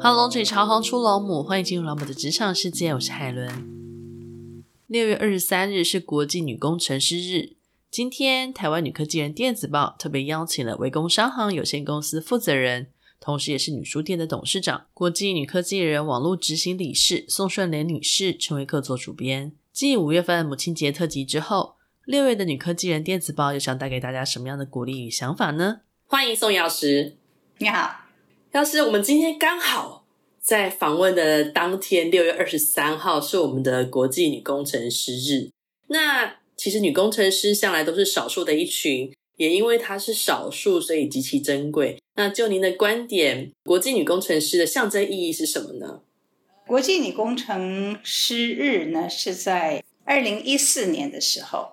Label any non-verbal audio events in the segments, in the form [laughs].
Hello，这里是行行出老母，欢迎进入老母的职场世界，我是海伦。六月二十三日是国际女工程师日，今天台湾女科技人电子报特别邀请了维工商行有限公司负责人，同时也是女书店的董事长、国际女科技人网络执行理事宋顺莲女士成为客座主编。继五月份母亲节特辑之后，六月的女科技人电子报又想带给大家什么样的鼓励与想法呢？欢迎宋药师，你好。药师，我们今天刚好在访问的当天，六月二十三号是我们的国际女工程师日。那其实女工程师向来都是少数的一群，也因为她是少数，所以极其珍贵。那就您的观点，国际女工程师的象征意义是什么呢？国际女工程师日呢，是在二零一四年的时候，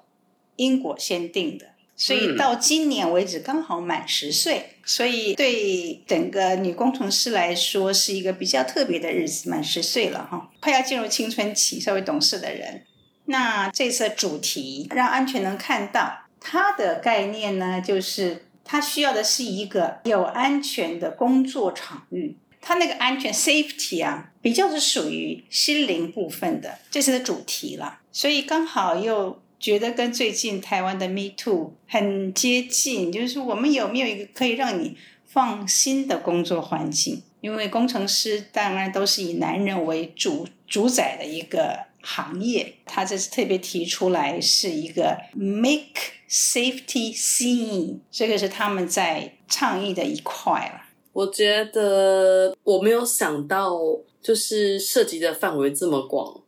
英国先定的。所以到今年为止刚好满十岁，所以对整个女工程师来说是一个比较特别的日子，满十岁了哈，快要进入青春期，稍微懂事的人。那这次主题让安全能看到它的概念呢，就是它需要的是一个有安全的工作场域，它那个安全 safety 啊，比较是属于心灵部分的，这次的主题了。所以刚好又。觉得跟最近台湾的 Me Too 很接近，就是我们有没有一个可以让你放心的工作环境？因为工程师当然都是以男人为主主宰的一个行业，他这次特别提出来是一个 Make Safety Seen，这个是他们在倡议的一块了。我觉得我没有想到，就是涉及的范围这么广，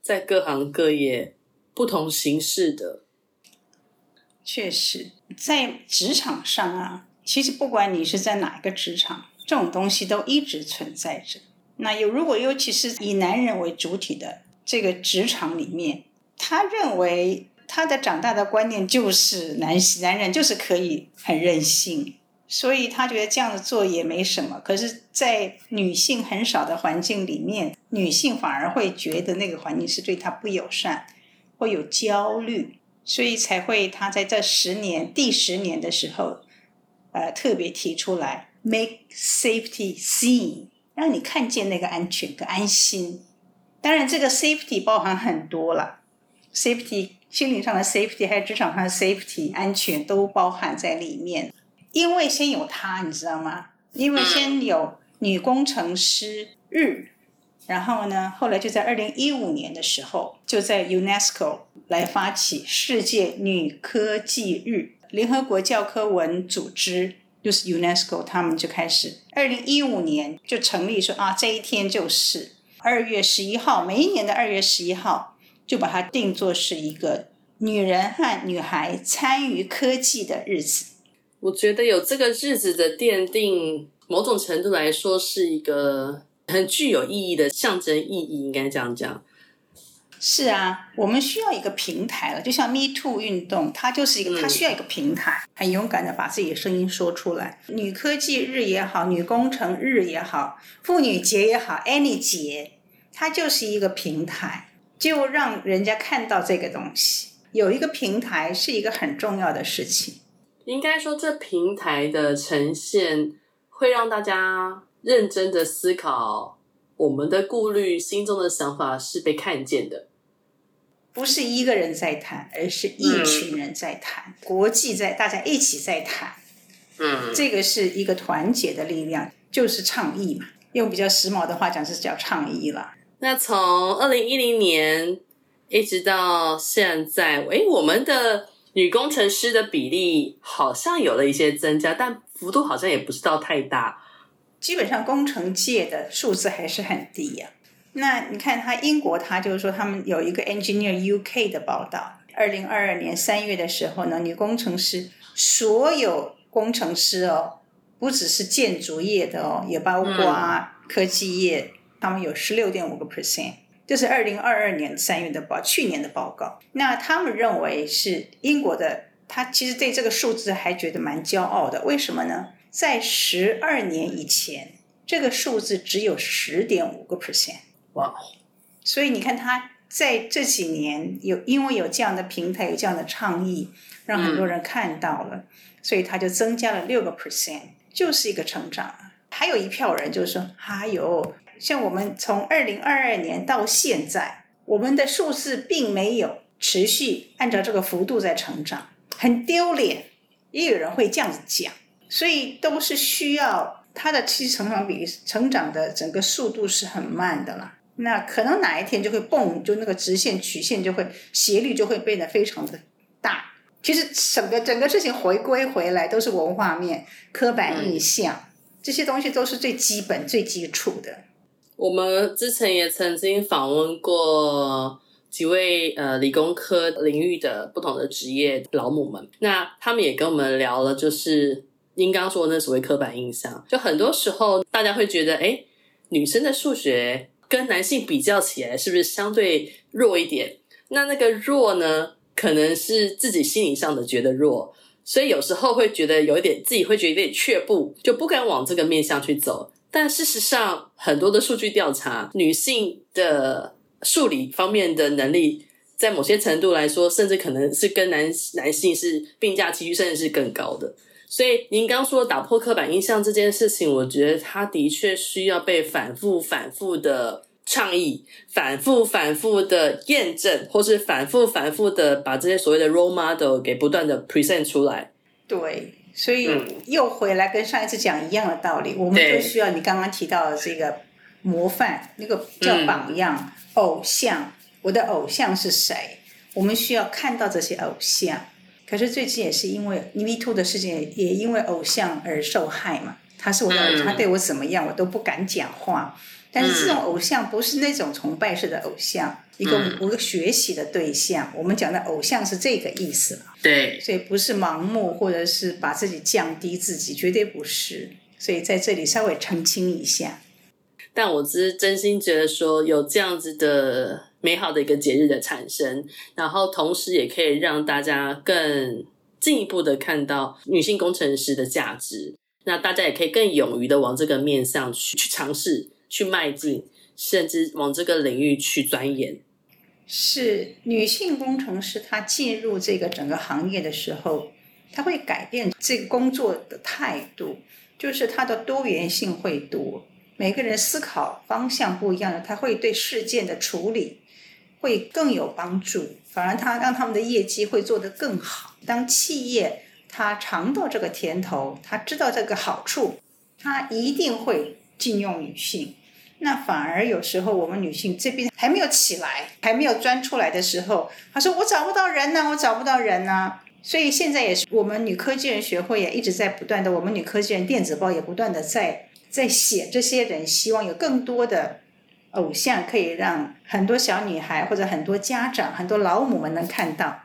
在各行各业。不同形式的，确实，在职场上啊，其实不管你是在哪一个职场，这种东西都一直存在着。那有如果尤其是以男人为主体的这个职场里面，他认为他的长大的观念就是男男人就是可以很任性，所以他觉得这样子做也没什么。可是，在女性很少的环境里面，女性反而会觉得那个环境是对她不友善。会有焦虑，所以才会他在这十年第十年的时候，呃，特别提出来 make safety seen，让你看见那个安全跟安心。当然，这个 safety 包含很多了，safety 心灵上的 safety，还有职场上的 safety 安全都包含在里面。因为先有它，你知道吗？因为先有女工程师日。然后呢，后来就在二零一五年的时候，就在 UNESCO 来发起世界女科技日，联合国教科文组织就是 UNESCO，他们就开始二零一五年就成立说啊，这一天就是二月十一号，每一年的二月十一号就把它定作是一个女人和女孩参与科技的日子。我觉得有这个日子的奠定，某种程度来说是一个。很具有意义的象征意义，应该这样讲。是啊，我们需要一个平台了，就像 Me Too 运动，它就是一个，它需要一个平台，很勇敢的把自己的声音说出来。女科技日也好，女工程日也好，妇女节也好，any 节，它就是一个平台，就让人家看到这个东西。有一个平台是一个很重要的事情。应该说，这平台的呈现会让大家。认真的思考，我们的顾虑、心中的想法是被看见的，不是一个人在谈，而是一群人在谈，嗯、国际在大家一起在谈。嗯，这个是一个团结的力量，就是倡议嘛。用比较时髦的话讲，是叫倡议了。那从二零一零年一直到现在，诶，我们的女工程师的比例好像有了一些增加，但幅度好像也不是到太大。基本上工程界的数字还是很低呀、啊。那你看，他英国，他就是说，他们有一个 Engineer UK 的报道，二零二二年三月的时候呢，女工程师所有工程师哦，不只是建筑业的哦，也包括啊科技业，他们有十六点五个 percent，这是二零二二年三月的报，去年的报告。那他们认为是英国的，他其实对这个数字还觉得蛮骄傲的，为什么呢？在十二年以前，这个数字只有十点五个 percent。哇.所以你看，他在这几年有因为有这样的平台，有这样的倡议，让很多人看到了，嗯、所以他就增加了六个 percent，就是一个成长。还有一票人就是说，还有像我们从二零二二年到现在，我们的数字并没有持续按照这个幅度在成长，很丢脸。也有人会这样子讲，所以都是需要它的其实成长比成长的整个速度是很慢的啦。那可能哪一天就会蹦，就那个直线曲线就会斜率就会变得非常的大。其实整个整个事情回归回来都是文化面、刻板印象、嗯、这些东西都是最基本、最基础的。我们之前也曾经访问过几位呃理工科领域的不同的职业老母们，那他们也跟我们聊了，就是您刚刚说的那所谓刻板印象，就很多时候大家会觉得，哎，女生的数学跟男性比较起来，是不是相对弱一点？那那个弱呢？可能是自己心理上的觉得弱，所以有时候会觉得有一点自己会觉得有点却步，就不敢往这个面向去走。但事实上，很多的数据调查，女性的数理方面的能力，在某些程度来说，甚至可能是跟男男性是并驾齐驱，甚至是更高的。所以您刚说打破刻板印象这件事情，我觉得它的确需要被反复、反复的。倡议反复反复的验证，或是反复反复的把这些所谓的 role model 给不断的 present 出来。对，所以又回来跟上一次讲一样的道理，嗯、我们就需要你刚刚提到的这个模范，那个叫榜样、嗯、偶像。我的偶像是谁？我们需要看到这些偶像。可是最近也是因为 Me Too 的事情，也因为偶像而受害嘛。他是我的偶像，他对我怎么样，我都不敢讲话。但是这种偶像不是那种崇拜式的偶像，一个一个学习的对象。我们讲的偶像是这个意思。对，所以不是盲目或者是把自己降低自己，绝对不是。所以在这里稍微澄清一下。但我只是真心觉得说，有这样子的美好的一个节日的产生，然后同时也可以让大家更进一步的看到女性工程师的价值。那大家也可以更勇于的往这个面上去去尝试。去迈进，甚至往这个领域去钻研。是女性工程师，她进入这个整个行业的时候，她会改变这个工作的态度，就是她的多元性会多，每个人思考方向不一样的，她会对事件的处理会更有帮助，反而他让他们的业绩会做得更好。当企业他尝到这个甜头，他知道这个好处，他一定会禁用女性。那反而有时候我们女性这边还没有起来，还没有钻出来的时候，他说我找不到人呢，我找不到人呢。所以现在也是我们女科技人学会也一直在不断的，我们女科技人电子报也不断的在在写这些人，希望有更多的偶像可以让很多小女孩或者很多家长、很多老母们能看到。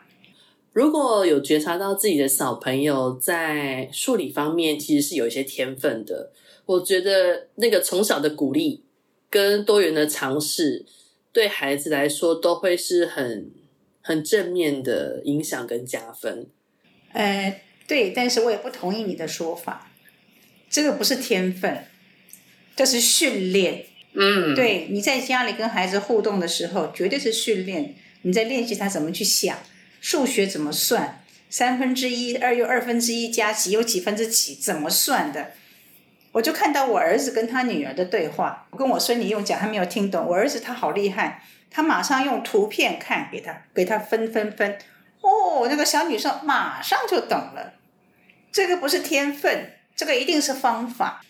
如果有觉察到自己的小朋友在数理方面其实是有一些天分的，我觉得那个从小的鼓励。跟多元的尝试，对孩子来说都会是很很正面的影响跟加分。呃，对，但是我也不同意你的说法，这个不是天分，这是训练。嗯，对，你在家里跟孩子互动的时候，绝对是训练，你在练习他怎么去想，数学怎么算，三分之一，二又二分之一加几有几分之几，怎么算的。我就看到我儿子跟他女儿的对话，我跟我孙女用讲，他没有听懂。我儿子他好厉害，他马上用图片看给他，给他分分分。哦，那个小女生马上就懂了。这个不是天分，这个一定是方法。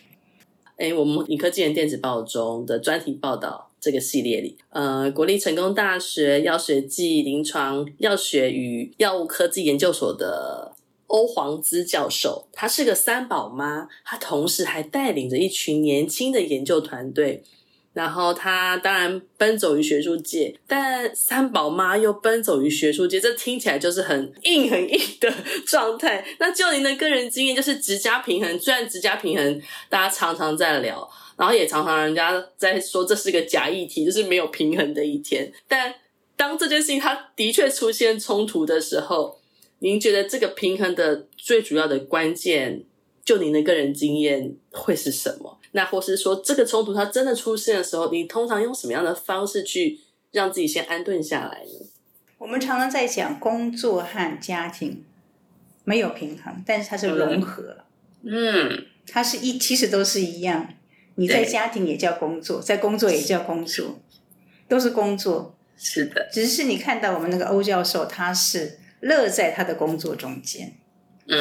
哎，我们女科技人电子报中的专题报道这个系列里，呃，国立成功大学药学暨临床药学与药物科技研究所的。欧黄姿教授，她是个三宝妈，她同时还带领着一群年轻的研究团队。然后她当然奔走于学术界，但三宝妈又奔走于学术界，这听起来就是很硬很硬的状态。那就您的个人经验，就是职家平衡。虽然职家平衡大家常常在聊，然后也常常人家在说这是个假议题，就是没有平衡的一天。但当这件事情它的确出现冲突的时候，您觉得这个平衡的最主要的关键，就您的个人经验会是什么？那或是说，这个冲突它真的出现的时候，你通常用什么样的方式去让自己先安顿下来呢？我们常常在讲工作和家庭没有平衡，但是它是融合。嗯，它是一，其实都是一样。你在家庭也叫工作，在工作也叫工作，都是工作。是的，只是你看到我们那个欧教授，他是乐在他的工作中间，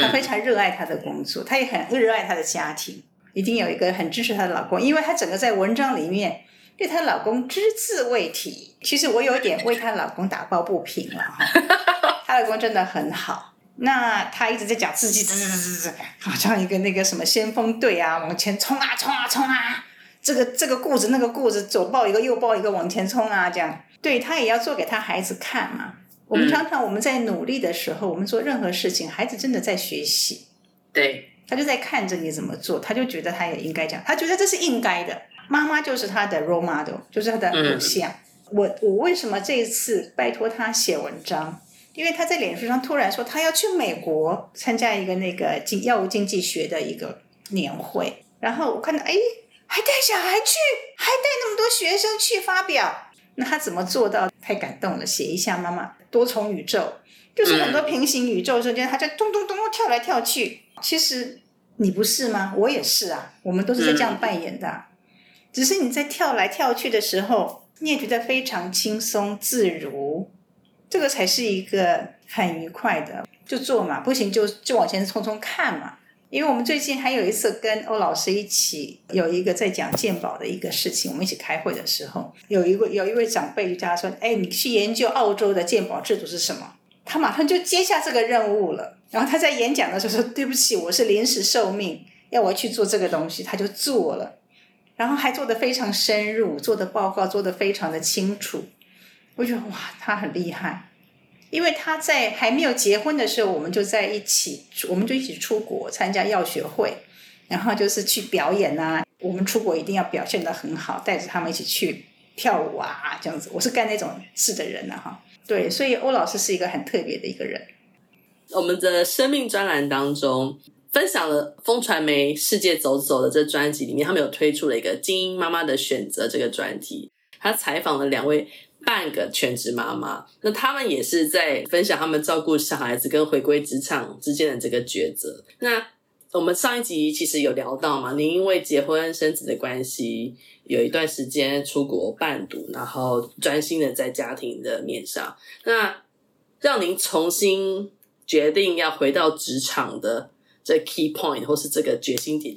他非常热爱他的工作，他也很热爱他的家庭，一定有一个很支持她的老公，因为她整个在文章里面对她老公只字未提。其实我有点为她老公打抱不平了哈，[laughs] 她老公真的很好。那她一直在讲自己，滋滋滋滋滋，好像一个那个什么先锋队啊，往前冲啊冲啊冲啊，这个这个故事那个故事，左抱一个右抱一个往前冲啊，这样，对她也要做给她孩子看嘛。我们常常我们在努力的时候，我们做任何事情，孩子真的在学习，对，他就在看着你怎么做，他就觉得他也应该这样，他觉得这是应该的。妈妈就是他的 role model，就是他的偶像。我我为什么这一次拜托他写文章？因为他在脸书上突然说他要去美国参加一个那个经药物经济学的一个年会，然后我看到哎，还带小孩去，还带那么多学生去发表，那他怎么做到？太感动了，写一下妈妈多重宇宙，就是很多平行宇宙中间，他在咚咚咚咚跳来跳去。其实你不是吗？我也是啊，我们都是在这样扮演的，只是你在跳来跳去的时候，你也觉得非常轻松自如。这个才是一个很愉快的，就做嘛，不行就就往前冲冲看嘛。因为我们最近还有一次跟欧老师一起有一个在讲鉴宝的一个事情，我们一起开会的时候，有一位有一位长辈就叫他说：“哎，你去研究澳洲的鉴宝制度是什么？”他马上就接下这个任务了。然后他在演讲的时候说：“对不起，我是临时受命，要我去做这个东西。”他就做了，然后还做得非常深入，做的报告做得非常的清楚。我觉得哇，他很厉害，因为他在还没有结婚的时候，我们就在一起，我们就一起出国参加药学会，然后就是去表演呐、我们出国一定要表现得很好，带着他们一起去跳舞啊，这样子。我是干那种事的人呢、哈。对，所以欧老师是一个很特别的一个人。我们的生命专栏当中分享了风传媒世界走走的这专辑里面，他们有推出了一个精英妈妈的选择这个专题，他采访了两位。半个全职妈妈，那他们也是在分享他们照顾小孩子跟回归职场之间的这个抉择。那我们上一集其实有聊到嘛，您因为结婚生子的关系，有一段时间出国伴读，然后专心的在家庭的面上。那让您重新决定要回到职场的这 key point 或是这个决心点？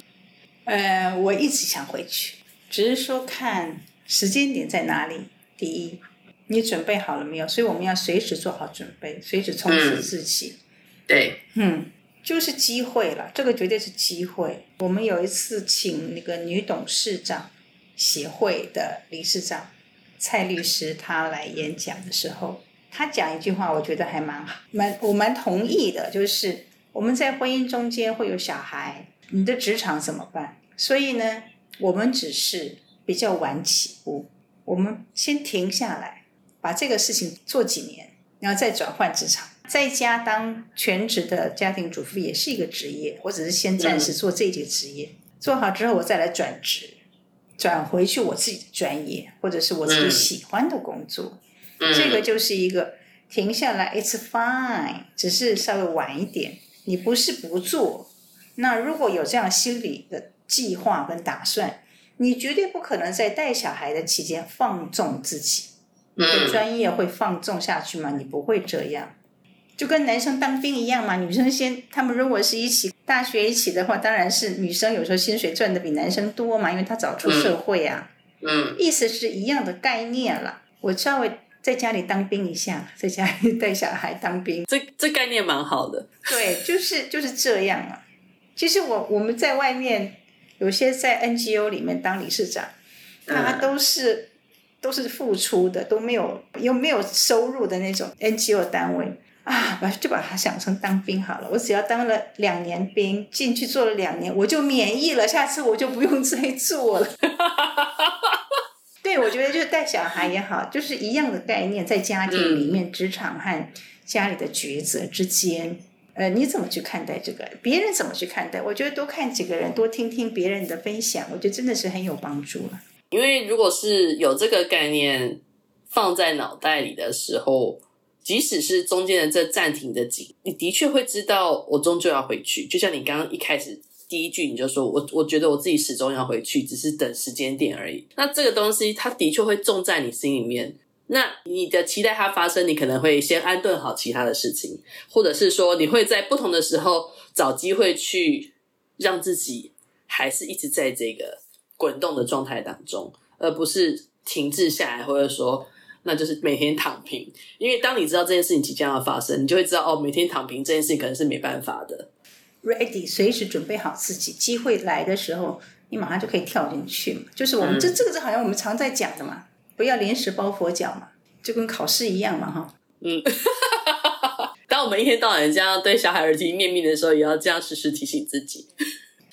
呃，我一直想回去，只是说看时间点在哪里。第一。你准备好了没有？所以我们要随时做好准备，随时充实自己。嗯、对，嗯，就是机会了，这个绝对是机会。我们有一次请那个女董事长协会的理事长蔡律师，她来演讲的时候，她讲一句话，我觉得还蛮好，蛮我蛮同意的，就是我们在婚姻中间会有小孩，你的职场怎么办？所以呢，我们只是比较晚起步，我们先停下来。把这个事情做几年，然后再转换职场，在家当全职的家庭主妇也是一个职业。我只是先暂时做这个职业，嗯、做好之后我再来转职，转回去我自己的专业或者是我自己喜欢的工作。嗯、这个就是一个停下来，It's fine，只是稍微晚一点。你不是不做，那如果有这样心理的计划跟打算，你绝对不可能在带小孩的期间放纵自己。你的专业会放纵下去吗？你不会这样，就跟男生当兵一样嘛。女生先，他们如果是一起大学一起的话，当然是女生有时候薪水赚的比男生多嘛，因为她早出社会啊。嗯，意思是一样的概念了。我稍微在家里当兵一下，在家里带小孩当兵，这这概念蛮好的。对，[laughs] 就是就是这样啊。其实我我们在外面有些在 NGO 里面当理事长，他都是。都是付出的，都没有又没有收入的那种 NGO 单位啊，把就把它想成当兵好了。我只要当了两年兵，进去做了两年，我就免疫了，下次我就不用再做了。[laughs] 对，我觉得就是带小孩也好，就是一样的概念，在家庭里面、职场和家里的抉择之间，呃，你怎么去看待这个？别人怎么去看待？我觉得多看几个人，多听听别人的分享，我觉得真的是很有帮助了。因为如果是有这个概念放在脑袋里的时候，即使是中间的这暂停的景，你的确会知道我终究要回去。就像你刚刚一开始第一句你就说我我觉得我自己始终要回去，只是等时间点而已。那这个东西它的确会种在你心里面。那你的期待它发生，你可能会先安顿好其他的事情，或者是说你会在不同的时候找机会去让自己还是一直在这个滚动的状态当中，而不是停滞下来，或者说那就是每天躺平。因为当你知道这件事情即将要发生，你就会知道哦，每天躺平这件事情可能是没办法的。Ready，随时准备好自己，机会来的时候，你马上就可以跳进去嘛。就是我们、嗯、这这个是好像我们常在讲的嘛。不要临时抱佛脚嘛，就跟考试一样嘛，哈。嗯，[laughs] 当我们一天到晚这样对小孩耳提面命的时候，也要这样时时提醒自己。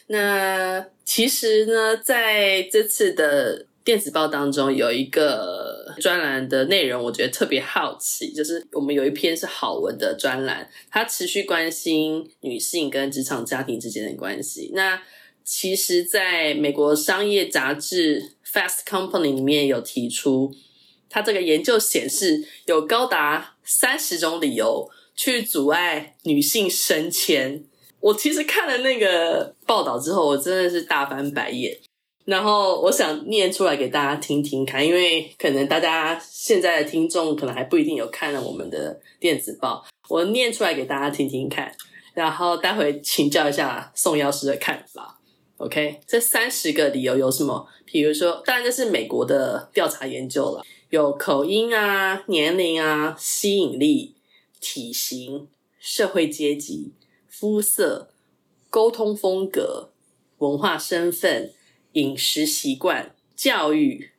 那其实呢，在这次的电子报当中，有一个专栏的内容，我觉得特别好奇，就是我们有一篇是好文的专栏，它持续关心女性跟职场家庭之间的关系。那其实，在美国商业杂志 Fast Company 里面有提出，他这个研究显示，有高达三十种理由去阻碍女性升迁。我其实看了那个报道之后，我真的是大翻白眼。然后我想念出来给大家听听看，因为可能大家现在的听众可能还不一定有看了我们的电子报，我念出来给大家听听看，然后待会请教一下宋药师的看法。OK，这三十个理由有什么？比如说，当然这是美国的调查研究了，有口音啊、年龄啊、吸引力、体型、社会阶级、肤色、沟通风格、文化身份、饮食习惯、教育、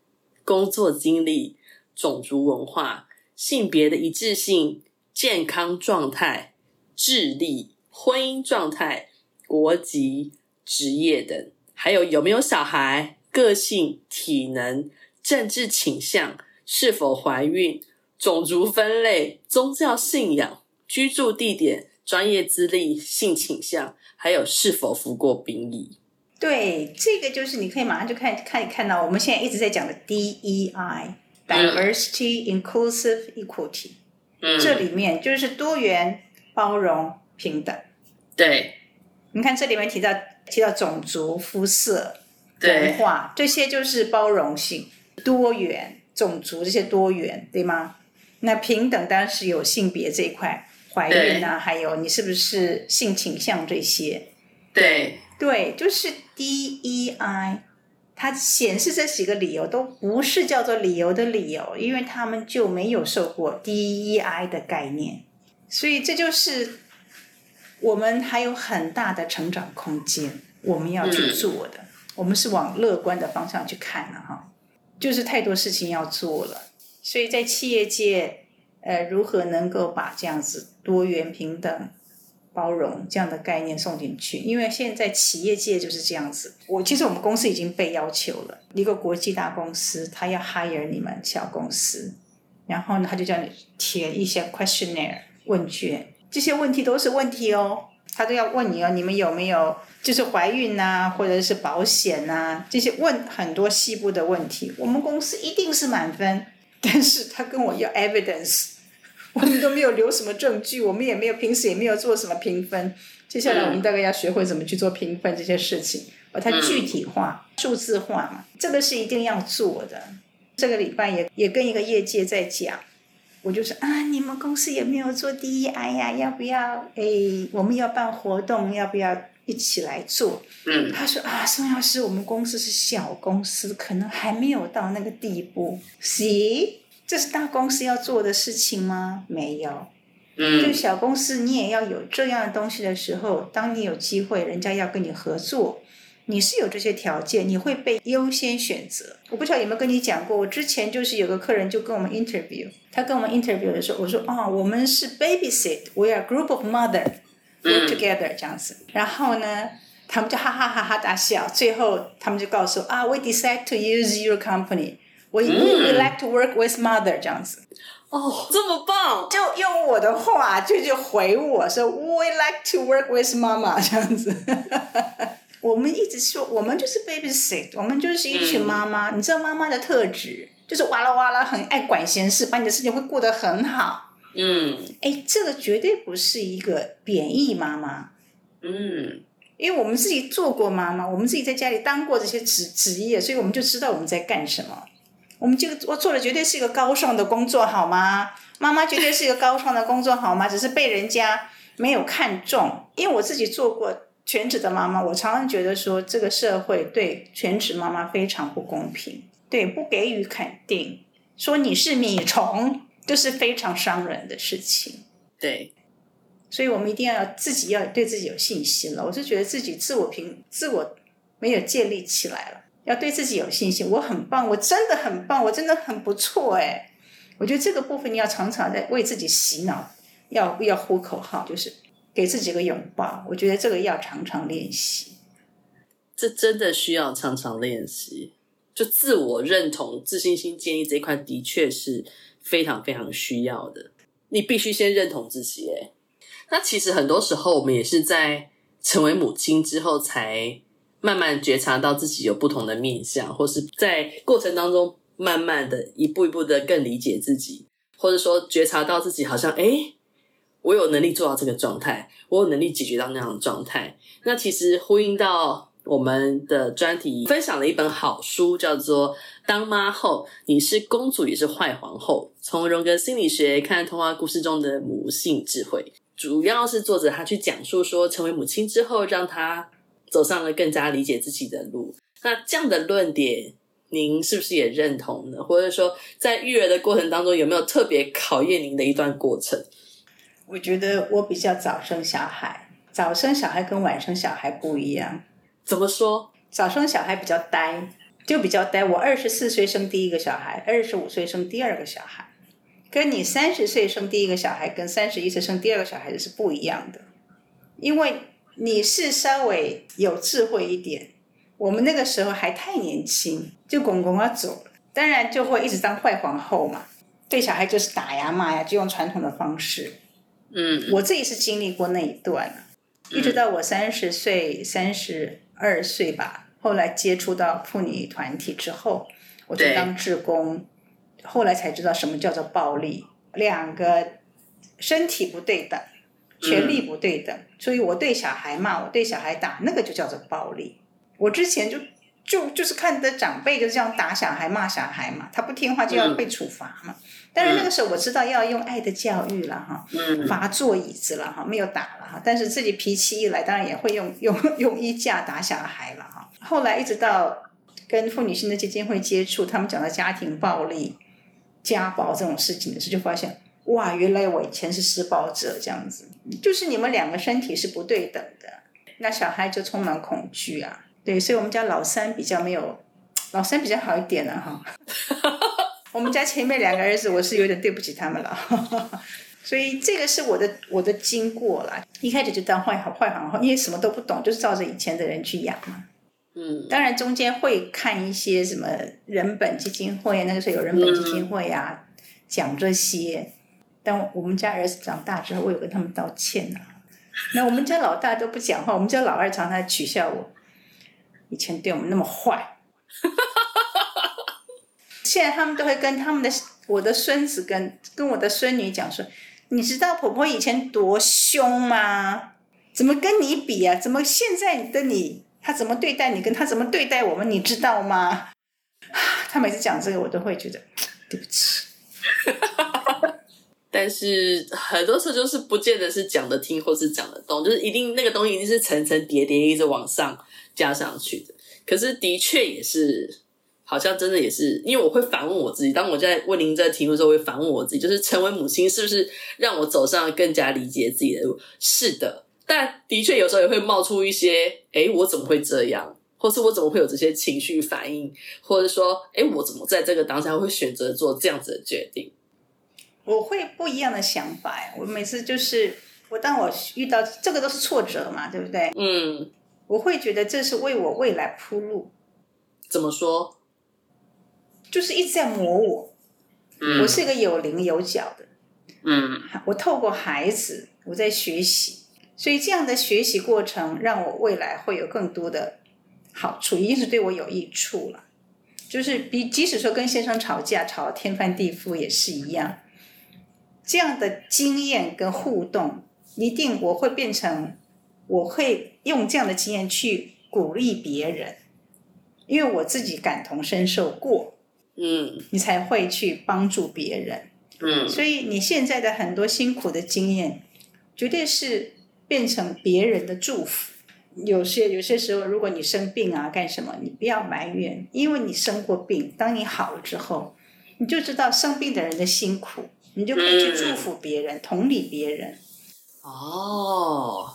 工作经历、种族文化、性别的一致性、健康状态、智力、婚姻状态、国籍。职业等，还有有没有小孩、个性、体能、政治倾向、是否怀孕、种族分类、宗教信仰、居住地点、专业资历、性倾向，还有是否服过兵役。对，这个就是你可以马上就看看看到我们现在一直在讲的 DEI，Diversity、嗯、Inclusive Equality，嗯，这里面就是多元、包容、平等。对，你看这里面提到。提到种族、肤色、文化，这些就是包容性、多元、种族这些多元，对吗？那平等当然是有性别这一块，怀孕啊，还有你是不是性倾向这些。对对，就是 DEI，它显示这几个理由都不是叫做理由的理由，因为他们就没有受过 DEI 的概念，所以这就是。我们还有很大的成长空间，我们要去做的。我们是往乐观的方向去看了哈，就是太多事情要做了。所以在企业界，呃，如何能够把这样子多元、平等、包容这样的概念送进去？因为现在企业界就是这样子。我其实我们公司已经被要求了，一个国际大公司，他要 hire 你们小公司，然后呢，他就叫你填一些 questionnaire 问卷。这些问题都是问题哦，他都要问你哦，你们有没有就是怀孕呐、啊，或者是保险呐、啊，这些问很多细部的问题。我们公司一定是满分，但是他跟我要 evidence，[laughs] 我们都没有留什么证据，我们也没有平时也没有做什么评分。接下来我们大概要学会怎么去做评分这些事情，把它具体化、数字化嘛，这个是一定要做的。这个礼拜也也跟一个业界在讲。我就说啊，你们公司也没有做 DEI 呀，要不要？哎，我们要办活动，要不要一起来做？嗯，他说啊，宋药师，我们公司是小公司，可能还没有到那个地步。行，这是大公司要做的事情吗？没有。嗯，就小公司，你也要有这样的东西的时候，当你有机会，人家要跟你合作。你是有这些条件，你会被优先选择。我不知道有没有跟你讲过，我之前就是有个客人就跟我们 interview，他跟我们 interview 的时候，我说啊、哦，我们是 babysit，we are group of mother work together 这样子。然后呢，他们就哈哈哈哈大笑。最后他们就告诉我啊，we decide to use your company，we like to work with mother 这样子。哦，这么棒！就用我的话就就回我说，we like to work with mama 这样子。我们一直说，我们就是 babysit，我们就是一群妈妈。嗯、你知道妈妈的特质，就是哇啦哇啦，很爱管闲事，把你的事情会过得很好。嗯，哎，这个绝对不是一个贬义妈妈。嗯，因为我们自己做过妈妈，我们自己在家里当过这些职职业，所以我们就知道我们在干什么。我们这个我做的绝对是一个高尚的工作，好吗？妈妈绝对是一个高尚的工作，好吗？只是被人家没有看中。因为我自己做过全职的妈妈，我常常觉得说，这个社会对全职妈妈非常不公平，对，不给予肯定，说你是米虫，这是非常伤人的事情。对。所以我们一定要自己要对自己有信心了。我是觉得自己自我评自我没有建立起来了，要对自己有信心。我很棒，我真的很棒，我真的很不错哎。我觉得这个部分你要常常在为自己洗脑，要要呼口号，就是给自己个拥抱。我觉得这个要常常练习。这真的需要常常练习。就自我认同、自信心建立这一块，的确是非常非常需要的。你必须先认同自己哎。那其实很多时候，我们也是在成为母亲之后，才慢慢觉察到自己有不同的面向，或是在过程当中，慢慢的一步一步的更理解自己，或者说觉察到自己好像，诶，我有能力做到这个状态，我有能力解决到那样的状态。那其实呼应到我们的专题，分享了一本好书，叫做《当妈后，你是公主也是坏皇后》，从荣格心理学看童话故事中的母性智慧。主要是作者他去讲述说，成为母亲之后，让他走上了更加理解自己的路。那这样的论点，您是不是也认同呢？或者说，在育儿的过程当中，有没有特别考验您的一段过程？我觉得我比较早生小孩，早生小孩跟晚生小孩不一样。怎么说？早生小孩比较呆，就比较呆。我二十四岁生第一个小孩，二十五岁生第二个小孩。跟你三十岁生第一个小孩，跟三十一岁生第二个小孩子是不一样的，因为你是稍微有智慧一点，我们那个时候还太年轻，就公公要走了，当然就会一直当坏皇后嘛，对小孩就是打呀骂呀，就用传统的方式。嗯，我自己是经历过那一段，一直到我三十岁、三十二岁吧，后来接触到妇女团体之后，我就当志工。后来才知道什么叫做暴力，两个身体不对等，权力不对等，嗯、所以我对小孩骂，我对小孩打，那个就叫做暴力。我之前就就就是看的长辈就是这样打小孩、骂小孩嘛，他不听话就要被处罚嘛。但是那个时候我知道要用爱的教育了哈，罚坐椅子了哈，没有打了哈，但是自己脾气一来，当然也会用 [laughs] 用用衣架打小孩了哈。后来一直到跟妇女性的基金会接触，他们讲到家庭暴力。家暴这种事情的时候，就发现哇，原来我以前是施暴者这样子，就是你们两个身体是不对等的，那小孩就充满恐惧啊。对，所以我们家老三比较没有，老三比较好一点了哈。[laughs] 我们家前面两个儿子，我是有点对不起他们了，[laughs] 所以这个是我的我的经过啦。一开始就当坏好坏皇后，因为什么都不懂，就是照着以前的人去养嘛。嗯，当然中间会看一些什么人本基金会，那个时候有人本基金会啊，嗯、讲这些。我们家儿子长大之后，我有跟他们道歉啊。那我们家老大都不讲话，我们家老二常常取笑我，以前对我们那么坏。现在他们都会跟他们的我的孙子跟跟我的孙女讲说，你知道婆婆以前多凶吗？怎么跟你比啊？怎么现在的你？他怎么对待你，跟他怎么对待我们，你知道吗？[sighs] 他每次讲这个，我都会觉得对不起。[laughs] 但是很多时候就是不见得是讲得听，或是讲得懂，就是一定那个东西一定是层层叠叠一直往上加上去的。可是的确也是，好像真的也是，因为我会反问我自己，当我在问您这个题目的时候，会反问我自己，就是成为母亲是不是让我走上更加理解自己的路？是的。但的确有时候也会冒出一些，诶，我怎么会这样？或是我怎么会有这些情绪反应？或者说，诶，我怎么在这个当下会选择做这样子的决定？我会不一样的想法。我每次就是，我当我遇到这个都是挫折嘛，对不对？嗯，我会觉得这是为我未来铺路。怎么说？就是一直在磨我。嗯，我是一个有棱有角的。嗯，我透过孩子，我在学习。所以这样的学习过程，让我未来会有更多的好处，一定是对我有益处了。就是比即使说跟先生吵架吵得天翻地覆也是一样，这样的经验跟互动，一定我会变成我会用这样的经验去鼓励别人，因为我自己感同身受过，嗯，你才会去帮助别人，嗯，所以你现在的很多辛苦的经验，绝对是变成别人的祝福。有些有些时候，如果你生病啊，干什么，你不要埋怨，因为你生过病，当你好了之后，你就知道生病的人的辛苦，你就可以去祝福别人，嗯、同理别人。哦，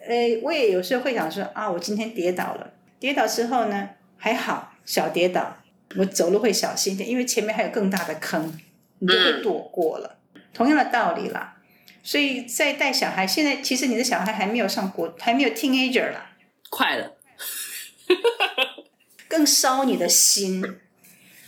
呃，我也有时候会想说啊，我今天跌倒了，跌倒之后呢，还好，小跌倒，我走路会小心点，因为前面还有更大的坑，你就会躲过了。嗯、同样的道理啦。所以在带小孩，现在其实你的小孩还没有上国，还没有 teenager 啦，快了，更烧你的心。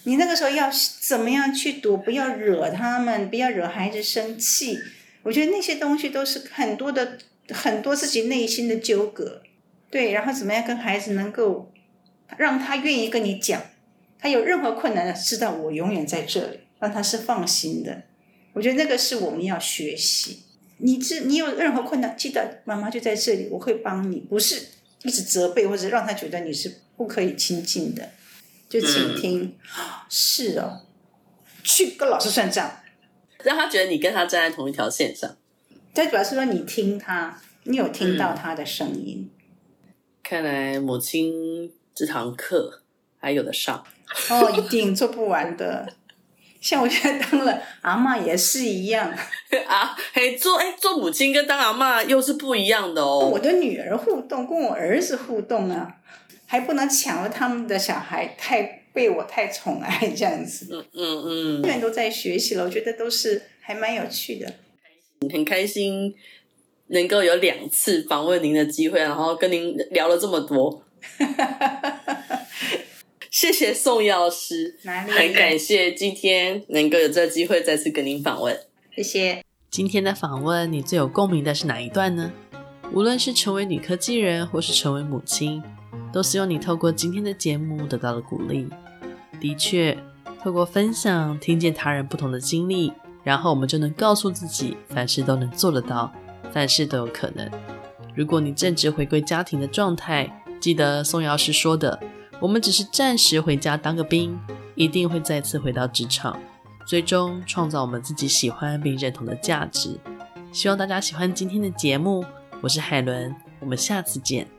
你那个时候要怎么样去躲？不要惹他们，不要惹孩子生气。我觉得那些东西都是很多的，很多自己内心的纠葛。对，然后怎么样跟孩子能够让他愿意跟你讲，他有任何困难的，知道我永远在这里，让他是放心的。我觉得那个是我们要学习。你这你有任何困难，记得妈妈就在这里，我会帮你，不是一直责备或者让他觉得你是不可以亲近的，就倾听。嗯、是哦，去跟老师算账，让他觉得你跟他站在同一条线上。再主要是说你听他，你有听到他的声音。嗯、看来母亲这堂课还有的上。哦，一定做不完的。像我现在当了阿妈也是一样 [laughs] 啊，嘿，做哎做母亲跟当阿妈又是不一样的哦。我的女儿互动，跟我儿子互动啊，还不能抢了他们的小孩，太被我太宠爱这样子。嗯嗯嗯，永远都在学习了，我觉得都是还蛮有趣的。很开心能够有两次访问您的机会，然后跟您聊了这么多。谢谢宋药师，哪里？很感谢今天能够有这个机会再次跟您访问。谢谢。今天的访问，你最有共鸣的是哪一段呢？无论是成为女科技人，或是成为母亲，都希望你透过今天的节目得到了鼓励。的确，透过分享，听见他人不同的经历，然后我们就能告诉自己，凡事都能做得到，凡事都有可能。如果你正值回归家庭的状态，记得宋药师说的。我们只是暂时回家当个兵，一定会再次回到职场，最终创造我们自己喜欢并认同的价值。希望大家喜欢今天的节目，我是海伦，我们下次见。